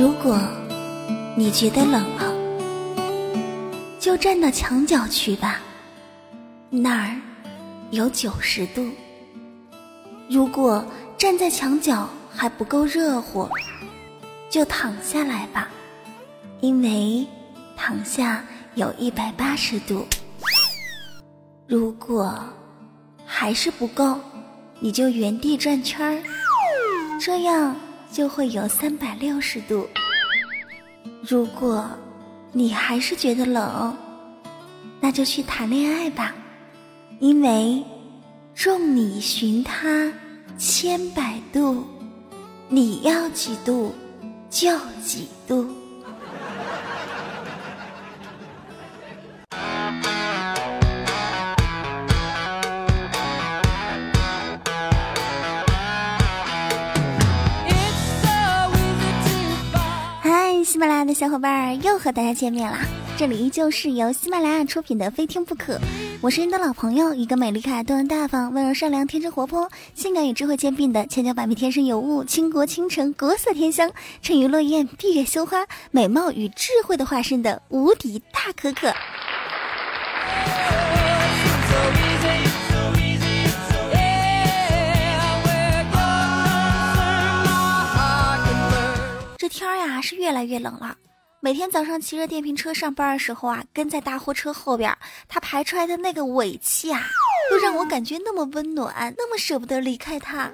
如果你觉得冷了，就站到墙角去吧，那儿有九十度。如果站在墙角还不够热乎，就躺下来吧，因为躺下有一百八十度。如果还是不够，你就原地转圈儿，这样就会有三百六十度。如果你还是觉得冷，那就去谈恋爱吧，因为众里寻他千百度，你要几度就几度。小伙伴儿又和大家见面啦！这里依旧是由喜马拉雅出品的《非听不可》，我是你的老朋友，一个美丽可爱、端庄大方、温柔善良、天真活泼、性感与智慧兼并的千娇百媚、天生尤物、倾国倾城、国色天香、沉鱼落雁、闭月羞花、美貌与智慧的化身的无敌大可可。天呀，是越来越冷了。每天早上骑着电瓶车上班的时候啊，跟在大货车后边，它排出来的那个尾气啊，都让我感觉那么温暖，那么舍不得离开它。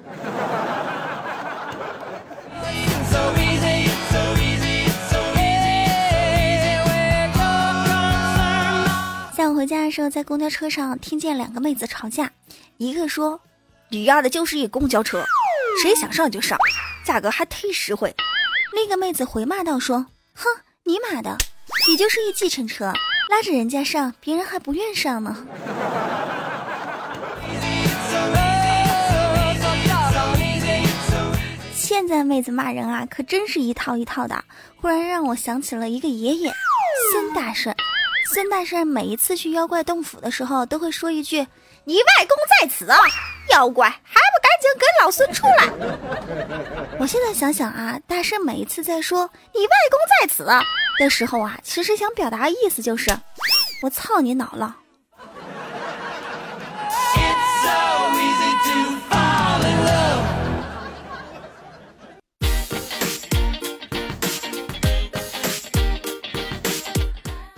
下午回家的时候，在公交车上听见两个妹子吵架，一个说：“你压的就是一公交车，谁想上就上，价格还忒实惠。”另一个妹子回骂道：“说，哼，你妈的，你就是一计程车，拉着人家上，别人还不愿上呢。”现在妹子骂人啊，可真是一套一套的。忽然让我想起了一个爷爷，孙大圣。孙大圣每一次去妖怪洞府的时候，都会说一句：“你外公在此啊，妖怪还不跟老孙出来！”我现在想想啊，大圣每一次在说“你外公在此”的时候啊，其实想表达的意思就是：“我操你脑了。”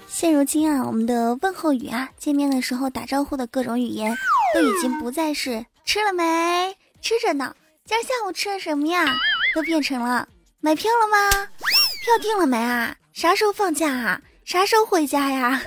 现如今啊，我们的问候语啊，见面的时候打招呼的各种语言，都已经不再是吃了没，吃着呢。今儿下午吃了什么呀？都变成了买票了吗？票订了没啊？啥时候放假啊？啥时候回家呀？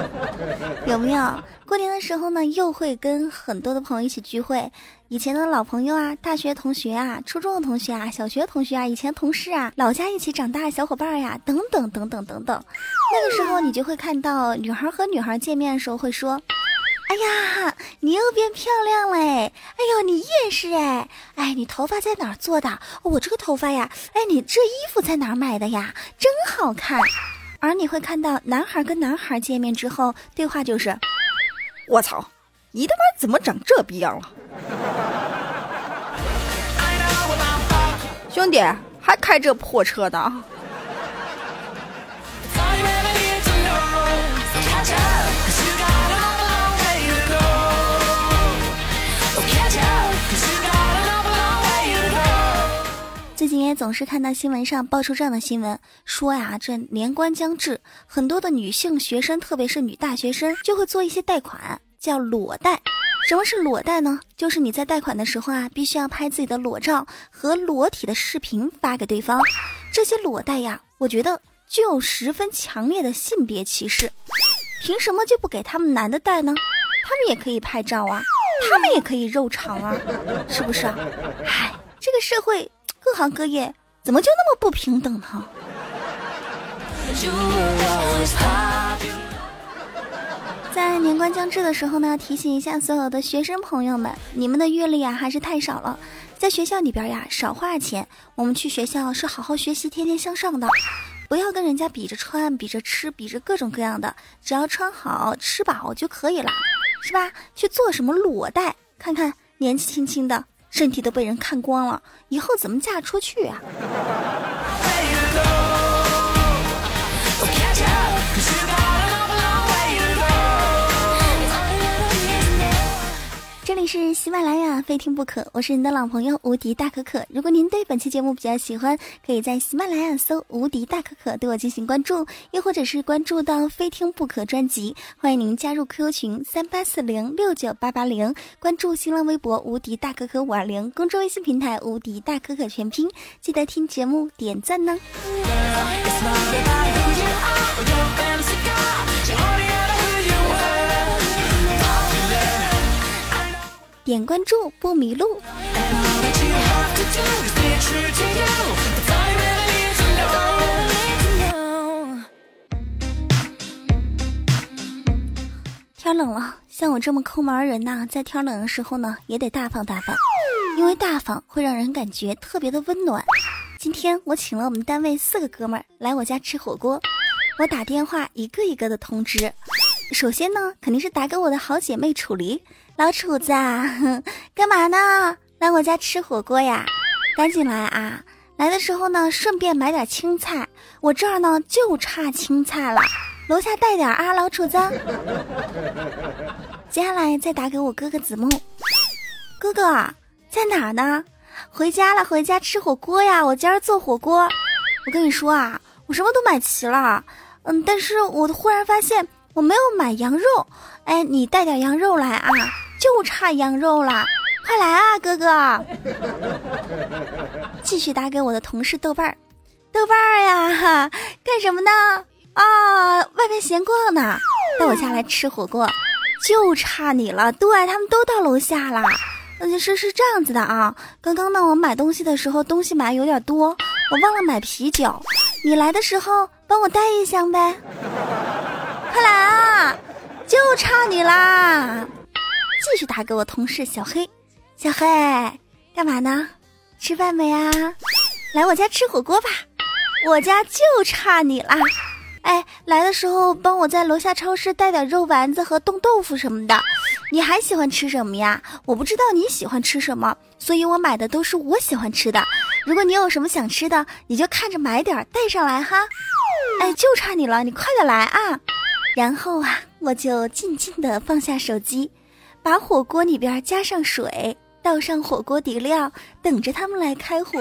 有没有？过年的时候呢，又会跟很多的朋友一起聚会，以前的老朋友啊，大学同学啊，初中的同学啊，小学同学啊，以前同事啊，老家一起长大的小伙伴呀，等等等等等等。那个时候，你就会看到女孩和女孩见面的时候会说：“哎呀，你又变漂亮嘞！哎呦，你也是哎！哎，你头发在哪儿做的？我这个头发呀，哎，你这衣服在哪儿买的呀？真好看。”而你会看到男孩跟男孩见面之后，对话就是。我操！你他妈怎么长这逼样了？兄弟，还开这破车的？最近也总是看到新闻上爆出这样的新闻，说呀，这年关将至，很多的女性学生，特别是女大学生，就会做一些贷款，叫裸贷。什么是裸贷呢？就是你在贷款的时候啊，必须要拍自己的裸照和裸体的视频发给对方。这些裸贷呀，我觉得具有十分强烈的性别歧视。凭什么就不给他们男的贷呢？他们也可以拍照啊，他们也可以肉偿啊，是不是啊？唉，这个社会。各行各业怎么就那么不平等呢？在年关将至的时候呢，提醒一下所有的学生朋友们，你们的阅历啊还是太少了，在学校里边呀少花钱。我们去学校是好好学习，天天向上的，不要跟人家比着穿、比着吃、比着各种各样的，只要穿好、吃饱就可以了，是吧？去做什么裸贷？看看年纪轻轻的。身体都被人看光了，以后怎么嫁出去啊？这里是喜马拉雅，非听不可。我是你的老朋友无敌大可可。如果您对本期节目比较喜欢，可以在喜马拉雅搜“无敌大可可”对我进行关注，又或者是关注到“非听不可”专辑。欢迎您加入 QQ 群三八四零六九八八零，关注新浪微博“无敌大可可五二零”，公众微信平台“无敌大可可全拼”。记得听节目点赞呢。点关注不迷路。天冷了，像我这么抠门人呐，在天冷的时候呢，也得大方大方，因为大方会让人感觉特别的温暖。今天我请了我们单位四个哥们儿来我家吃火锅，我打电话一个一个的通知。首先呢，肯定是打给我的好姐妹楚离。老楚子，干嘛呢？来我家吃火锅呀？赶紧来啊！来的时候呢，顺便买点青菜，我这儿呢就差青菜了，楼下带点啊，老楚子。接下来再打给我哥哥子木，哥哥在哪儿呢？回家了，回家吃火锅呀！我今儿做火锅。我跟你说啊，我什么都买齐了，嗯，但是我忽然发现我没有买羊肉，哎，你带点羊肉来啊！就差羊肉了，快来啊，哥哥！继续打给我的同事豆瓣儿，豆瓣儿呀，干什么呢？啊，外面闲逛呢，到我家来吃火锅，就差你了。对他们都到楼下了。嗯，是是这样子的啊，刚刚呢，我买东西的时候东西买有点多，我忘了买啤酒，你来的时候帮我带一箱呗。快来啊，就差你啦！继续打给我同事小黑，小黑，干嘛呢？吃饭没啊？来我家吃火锅吧，我家就差你啦！哎，来的时候帮我在楼下超市带点肉丸子和冻豆腐什么的。你还喜欢吃什么呀？我不知道你喜欢吃什么，所以我买的都是我喜欢吃的。如果你有什么想吃的，你就看着买点带上来哈。哎，就差你了，你快点来啊！然后啊，我就静静的放下手机。把火锅里边加上水，倒上火锅底料，等着他们来开火。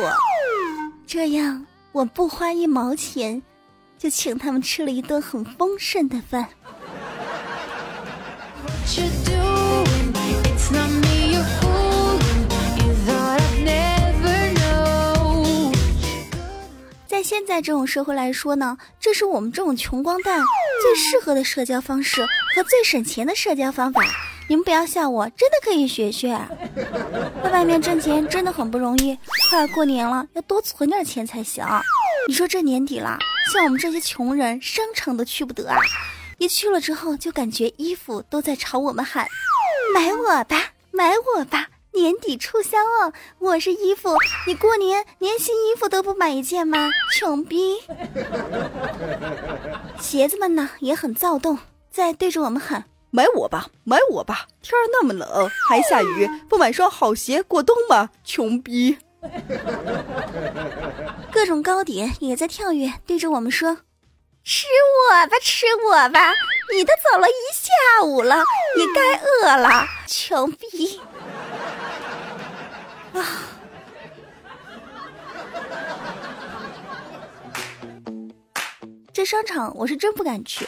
这样我不花一毛钱，就请他们吃了一顿很丰盛的饭。What you 在现在这种社会来说呢，这是我们这种穷光蛋最适合的社交方式和最省钱的社交方法。你们不要笑我，真的可以学学。在外面挣钱真的很不容易，快要过年了，要多存点钱才行。你说这年底了，像我们这些穷人，商场都去不得啊！一去了之后，就感觉衣服都在朝我们喊：“买我吧，买我吧，年底促销哦！我是衣服，你过年连新衣服都不买一件吗？穷逼！”鞋子们呢也很躁动，在对着我们喊。买我吧，买我吧！天儿那么冷，还下雨，不买双好鞋过冬吗？穷逼！各种糕点也在跳跃，对着我们说：“吃我吧，吃我吧！你都走了一下午了，你该饿了，穷逼！”啊！这商场我是真不敢去。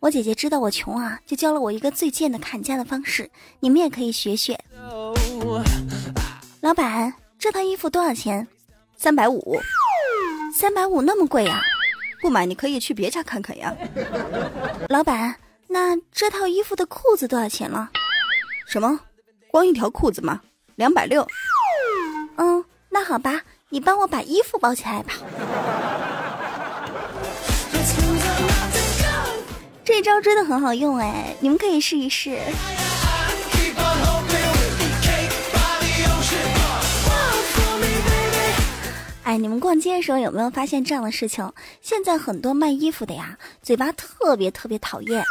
我姐姐知道我穷啊，就教了我一个最贱的砍价的方式，你们也可以学学。老板，这套衣服多少钱？三百五。三百五那么贵呀？不买你可以去别家看看呀。老板，那这套衣服的裤子多少钱了？什么？光一条裤子吗？两百六。嗯，那好吧，你帮我把衣服包起来吧。这招真的很好用哎，你们可以试一试。哎，你们逛街的时候有没有发现这样的事情？现在很多卖衣服的呀，嘴巴特别特别讨厌。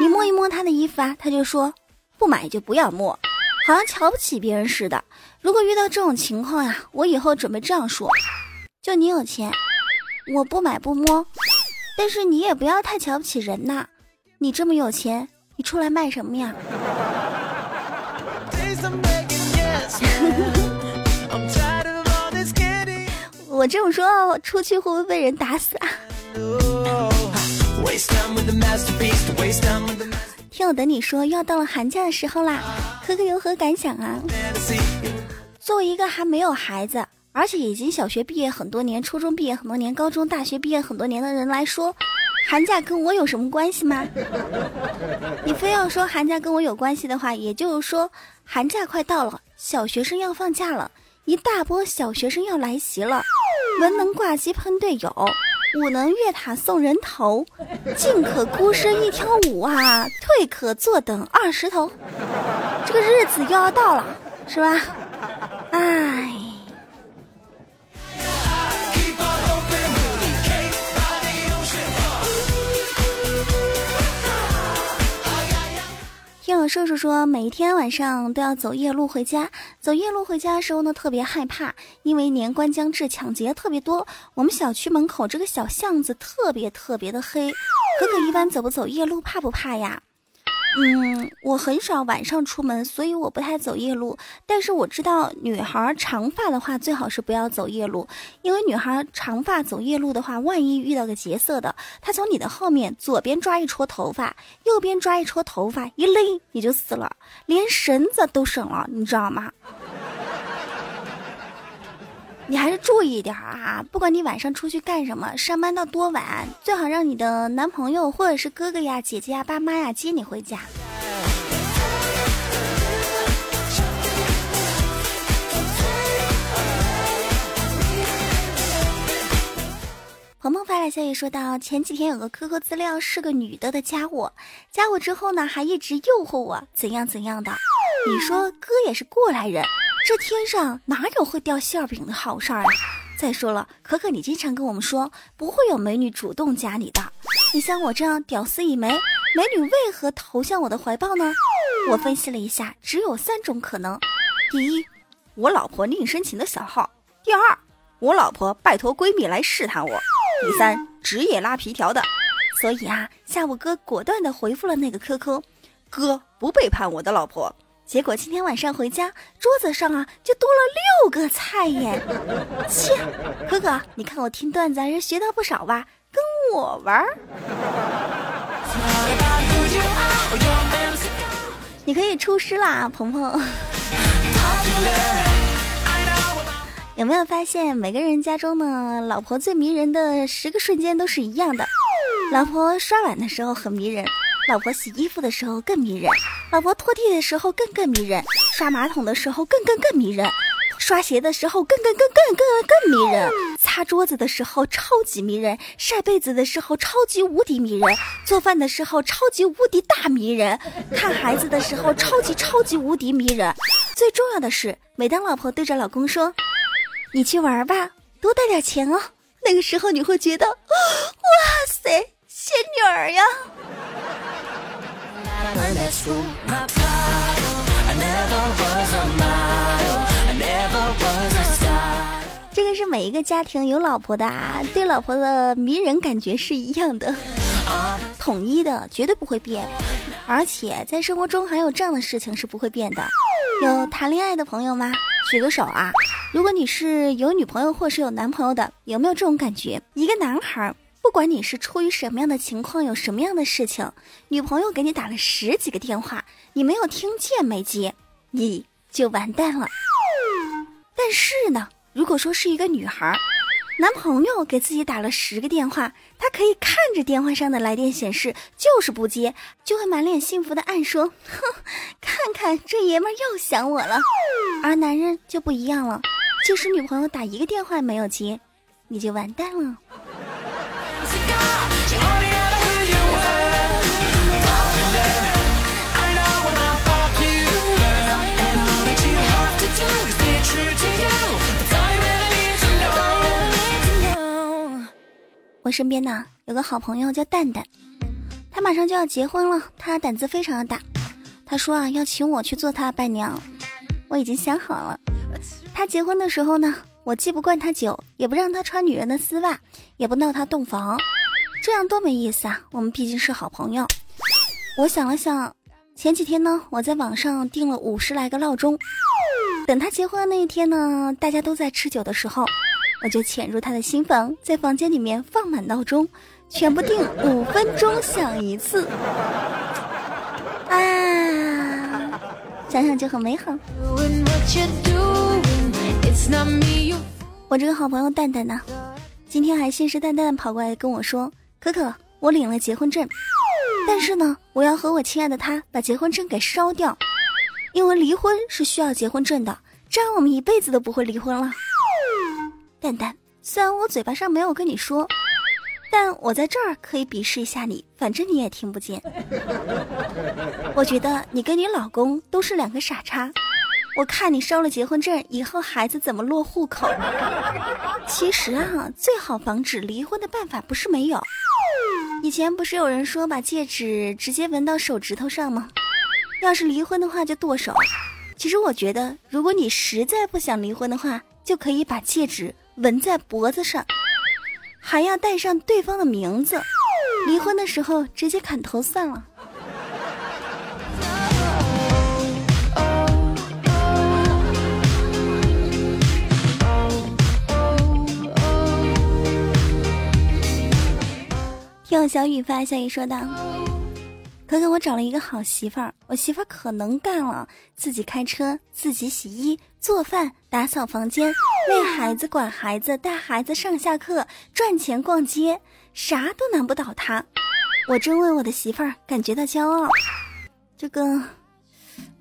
你摸一摸他的衣服啊，他就说不买就不要摸，好像瞧不起别人似的。如果遇到这种情况呀，我以后准备这样说：就你有钱，我不买不摸，但是你也不要太瞧不起人呐。你这么有钱，你出来卖什么呀？我这么说，出去会不会被人打死啊？听我等你说，要到了寒假的时候啦，可可有何感想啊？作为一个还没有孩子，而且已经小学毕业很多年、初中毕业很多年、高中、大学毕业很多年的人来说，寒假跟我有什么关系吗？你非要说寒假跟我有关系的话，也就是说，寒假快到了，小学生要放假了，一大波小学生要来袭了。文能挂机喷队友，武能越塔送人头，进可孤身一挑五啊，退可坐等二十头。这个日子又要到了，是吧？叔叔说，每天晚上都要走夜路回家。走夜路回家的时候呢，特别害怕，因为年关将至，抢劫特别多。我们小区门口这个小巷子特别特别的黑。哥哥一般走不走夜路，怕不怕呀？嗯，我很少晚上出门，所以我不太走夜路。但是我知道，女孩长发的话，最好是不要走夜路，因为女孩长发走夜路的话，万一遇到个劫色的，他从你的后面左边抓一撮头发，右边抓一撮头发，一勒你就死了，连绳子都省了，你知道吗？你还是注意一点啊！不管你晚上出去干什么，上班到多晚，最好让你的男朋友或者是哥哥呀、姐姐呀、爸妈呀接你回家。鹏鹏发来消息说道：前几天有个 QQ 资料是个女的的加我，加我之后呢，还一直诱惑我怎样怎样的。你说哥也是过来人。这天上哪有会掉馅饼的好事儿啊？再说了，可可你经常跟我们说不会有美女主动加你的，你像我这样屌丝一枚，美女为何投向我的怀抱呢？我分析了一下，只有三种可能：第一，我老婆另申请的小号；第二，我老婆拜托闺蜜来试探我；第三，职业拉皮条的。所以啊，下午哥果断的回复了那个 QQ，哥不背叛我的老婆。结果今天晚上回家，桌子上啊就多了六个菜耶！切，哥哥，你看我听段子还是学到不少吧？跟我玩儿，你可以出师啦，鹏鹏。有没有发现每个人家中呢，老婆最迷人的十个瞬间都是一样的？老婆刷碗的时候很迷人。老婆洗衣服的时候更迷人，老婆拖地的时候更更迷人，刷马桶的时候更更更迷人，刷鞋的时候更更更更更更迷人，擦桌子的时候超级迷人，晒被子的时候超级无敌迷人，做饭的时候超级无敌大迷人，看孩子的时候超级超级无敌迷人。最重要的是，每当老婆对着老公说：“你去玩吧，多带点钱哦。”那个时候你会觉得，哇塞，仙女儿呀！这个是每一个家庭有老婆的啊，对老婆的迷人感觉是一样的，统一的，绝对不会变。而且在生活中还有这样的事情是不会变的。有谈恋爱的朋友吗？举个手啊！如果你是有女朋友或是有男朋友的，有没有这种感觉？一个男孩。不管你是出于什么样的情况，有什么样的事情，女朋友给你打了十几个电话，你没有听见没接，你就完蛋了。但是呢，如果说是一个女孩，男朋友给自己打了十个电话，她可以看着电话上的来电显示，就是不接，就会满脸幸福的暗说：“哼，看看这爷们又想我了。”而男人就不一样了，即使女朋友打一个电话没有接，你就完蛋了。我身边呢有个好朋友叫蛋蛋，他马上就要结婚了，他胆子非常的大。他说啊要请我去做他伴娘，我已经想好了。他结婚的时候呢，我既不灌他酒，也不让他穿女人的丝袜，也不闹他洞房，这样多没意思啊！我们毕竟是好朋友。我想了想，前几天呢，我在网上订了五十来个闹钟，等他结婚的那一天呢，大家都在吃酒的时候。我就潜入他的新房，在房间里面放满闹钟，全部定五分钟响一次。啊，想想就很美好。我这个好朋友蛋蛋呢，今天还信誓旦旦跑过来跟我说：“可可，我领了结婚证，但是呢，我要和我亲爱的他把结婚证给烧掉，因为离婚是需要结婚证的，这样我们一辈子都不会离婚了。”蛋蛋，虽然我嘴巴上没有跟你说，但我在这儿可以鄙视一下你，反正你也听不见。我觉得你跟你老公都是两个傻叉。我看你烧了结婚证，以后孩子怎么落户口？其实啊，最好防止离婚的办法不是没有。以前不是有人说把戒指直接纹到手指头上吗？要是离婚的话就剁手。其实我觉得，如果你实在不想离婚的话，就可以把戒指。纹在脖子上，还要带上对方的名字。离婚的时候直接砍头算了。听小雨发消息说道。可可，我找了一个好媳妇儿，我媳妇儿可能干了，自己开车，自己洗衣做饭，打扫房间，喂孩子，管孩子，带孩子上下课，赚钱逛街，啥都难不倒他。我真为我的媳妇儿感觉到骄傲。这个，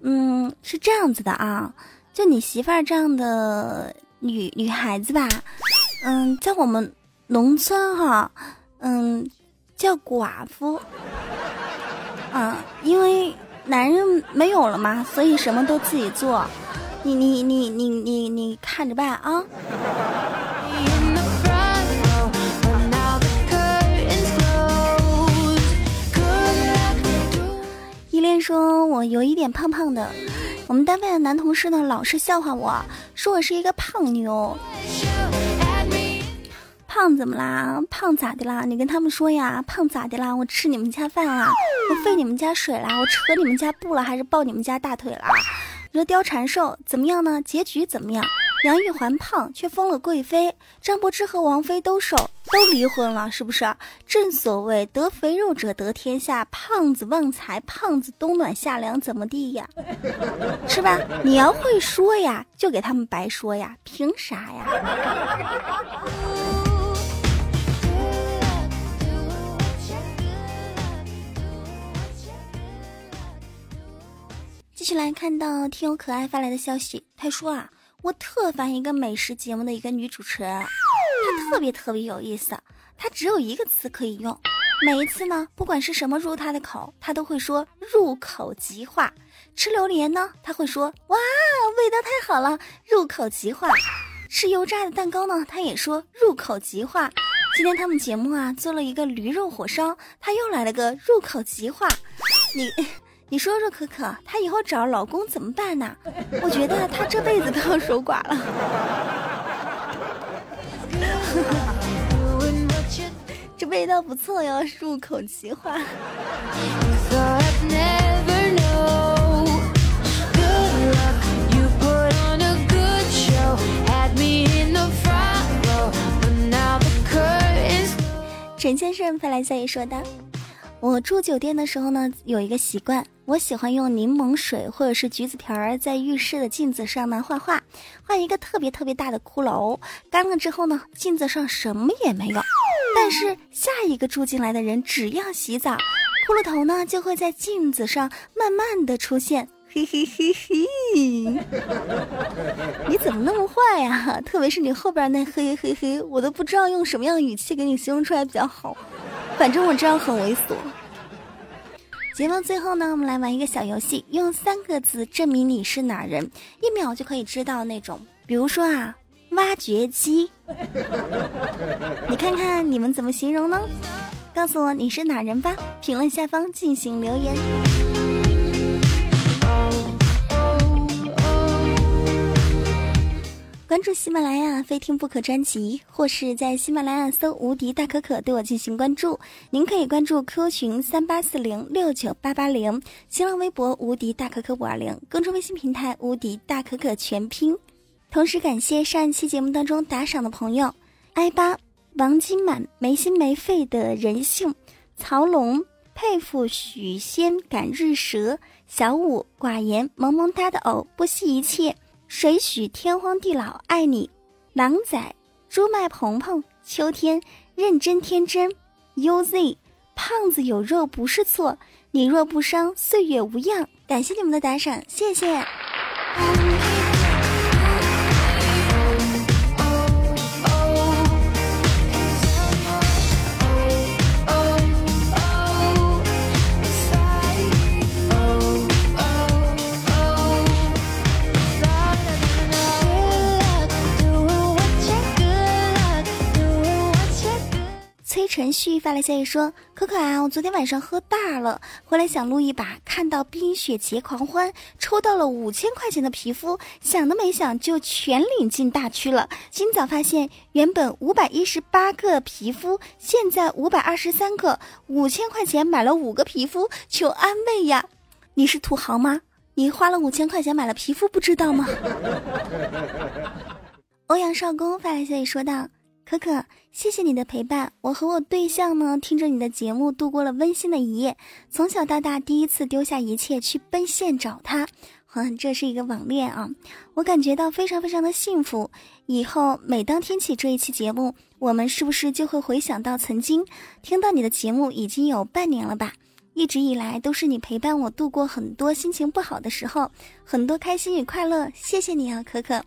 嗯，是这样子的啊，就你媳妇儿这样的女女孩子吧，嗯，在我们农村哈，嗯，叫寡妇。啊，因为男人没有了嘛，所以什么都自己做。你你你你你你看着办啊！依恋说：“我有一点胖胖的，我们单位的男同事呢，老是笑话我说我是一个胖妞。”胖怎么啦？胖咋的啦？你跟他们说呀！胖咋的啦？我吃你们家饭啦？我费你们家水啦？我扯你们家布了？还是抱你们家大腿啦？你说貂蝉瘦怎么样呢？结局怎么样？杨玉环胖却封了贵妃，张柏芝和王菲都瘦，都离婚了，是不是？正所谓得肥肉者得天下，胖子旺财，胖子冬暖夏凉，怎么地呀？是吧？你要会说呀，就给他们白说呀，凭啥呀？继续来看到听友可爱发来的消息，他说啊，我特烦一个美食节目的一个女主持人，她特别特别有意思，她只有一个词可以用，每一次呢，不管是什么入她的口，她都会说入口即化。吃榴莲呢，她会说哇，味道太好了，入口即化。吃油炸的蛋糕呢，她也说入口即化。今天他们节目啊做了一个驴肉火烧，她又来了个入口即化，你。你说说，可可，她以后找老公怎么办呢？我觉得她这辈子都要守寡了。这味道不错哟，入口即化。陈先生发来消息说的。我住酒店的时候呢，有一个习惯，我喜欢用柠檬水或者是橘子皮儿在浴室的镜子上呢画画，画一个特别特别大的骷髅。干了之后呢，镜子上什么也没有，但是下一个住进来的人只要洗澡，骷髅头呢就会在镜子上慢慢的出现。嘿嘿嘿嘿，你怎么那么坏呀？特别是你后边那嘿嘿嘿，我都不知道用什么样的语气给你形容出来比较好。反正我这样很猥琐。节目最后呢，我们来玩一个小游戏，用三个字证明你是哪人，一秒就可以知道那种。比如说啊，挖掘机。你看看你们怎么形容呢？告诉我你是哪人吧，评论下方进行留言。关注喜马拉雅非听不可专辑，或是在喜马拉雅搜“无敌大可可”对我进行关注。您可以关注 QQ 群三八四零六九八八零，新浪微博“无敌大可可五二零”，公众微信平台“无敌大可可全拼”。同时感谢上一期节目当中打赏的朋友：艾八、王金满、没心没肺的人性、曹龙、佩服许仙赶日蛇、小五寡言萌萌哒的偶不惜一切。谁许天荒地老爱你？狼仔、朱麦鹏鹏、秋天、认真天真、UZ、胖子有肉不是错，你若不伤，岁月无恙。感谢你们的打赏，谢谢。崔晨旭发来消息说：“可可啊，我昨天晚上喝大了，回来想录一把，看到《冰雪节狂欢》，抽到了五千块钱的皮肤，想都没想就全领进大区了。今早发现，原本五百一十八个皮肤，现在五百二十三个，五千块钱买了五个皮肤，求安慰呀！你是土豪吗？你花了五千块钱买了皮肤，不知道吗？” 欧阳少恭发来消息说道。可可，谢谢你的陪伴。我和我对象呢，听着你的节目度过了温馨的一夜。从小到大，第一次丢下一切去奔现找他，哼，这是一个网恋啊！我感觉到非常非常的幸福。以后每当听起这一期节目，我们是不是就会回想到曾经听到你的节目已经有半年了吧？一直以来都是你陪伴我度过很多心情不好的时候，很多开心与快乐。谢谢你啊，可可，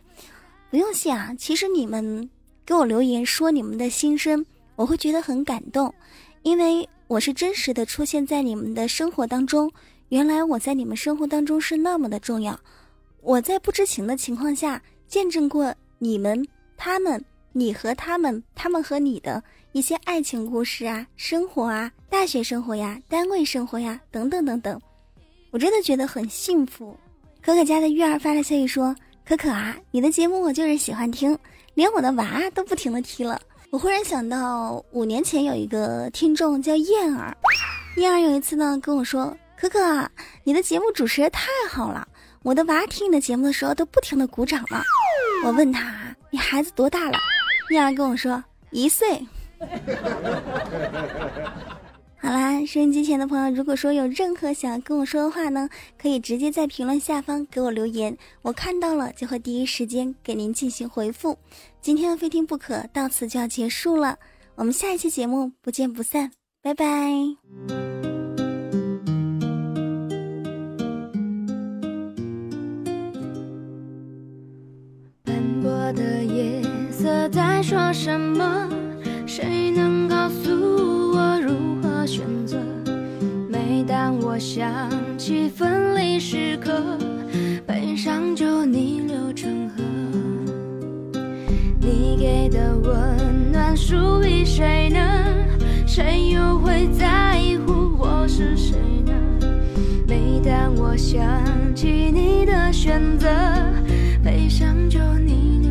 不用谢啊。其实你们。给我留言说你们的心声，我会觉得很感动，因为我是真实的出现在你们的生活当中。原来我在你们生活当中是那么的重要，我在不知情的情况下见证过你们、他们、你和他们、他们和你的一些爱情故事啊、生活啊、大学生活呀、单位生活呀等等等等，我真的觉得很幸福。可可家的月儿发来消息说：“可可啊，你的节目我就是喜欢听。”连我的娃都不停的踢了，我忽然想到五年前有一个听众叫燕儿，燕儿有一次呢跟我说：“可可，你的节目主持太好了，我的娃听你的节目的时候都不停的鼓掌了。”我问他：“你孩子多大了？”燕儿跟我说：“一岁。”好啦，收音机前的朋友，如果说有任何想要跟我说的话呢，可以直接在评论下方给我留言，我看到了就会第一时间给您进行回复。今天的非听不可到此就要结束了，我们下一期节目不见不散，拜拜。斑驳的夜色在说什么？谁能告诉我选择？每当我想起分离时刻，悲伤就逆流成河。你给的温暖属于谁呢？谁又会在乎我是谁呢？每当我想起你的选择，悲伤就逆流。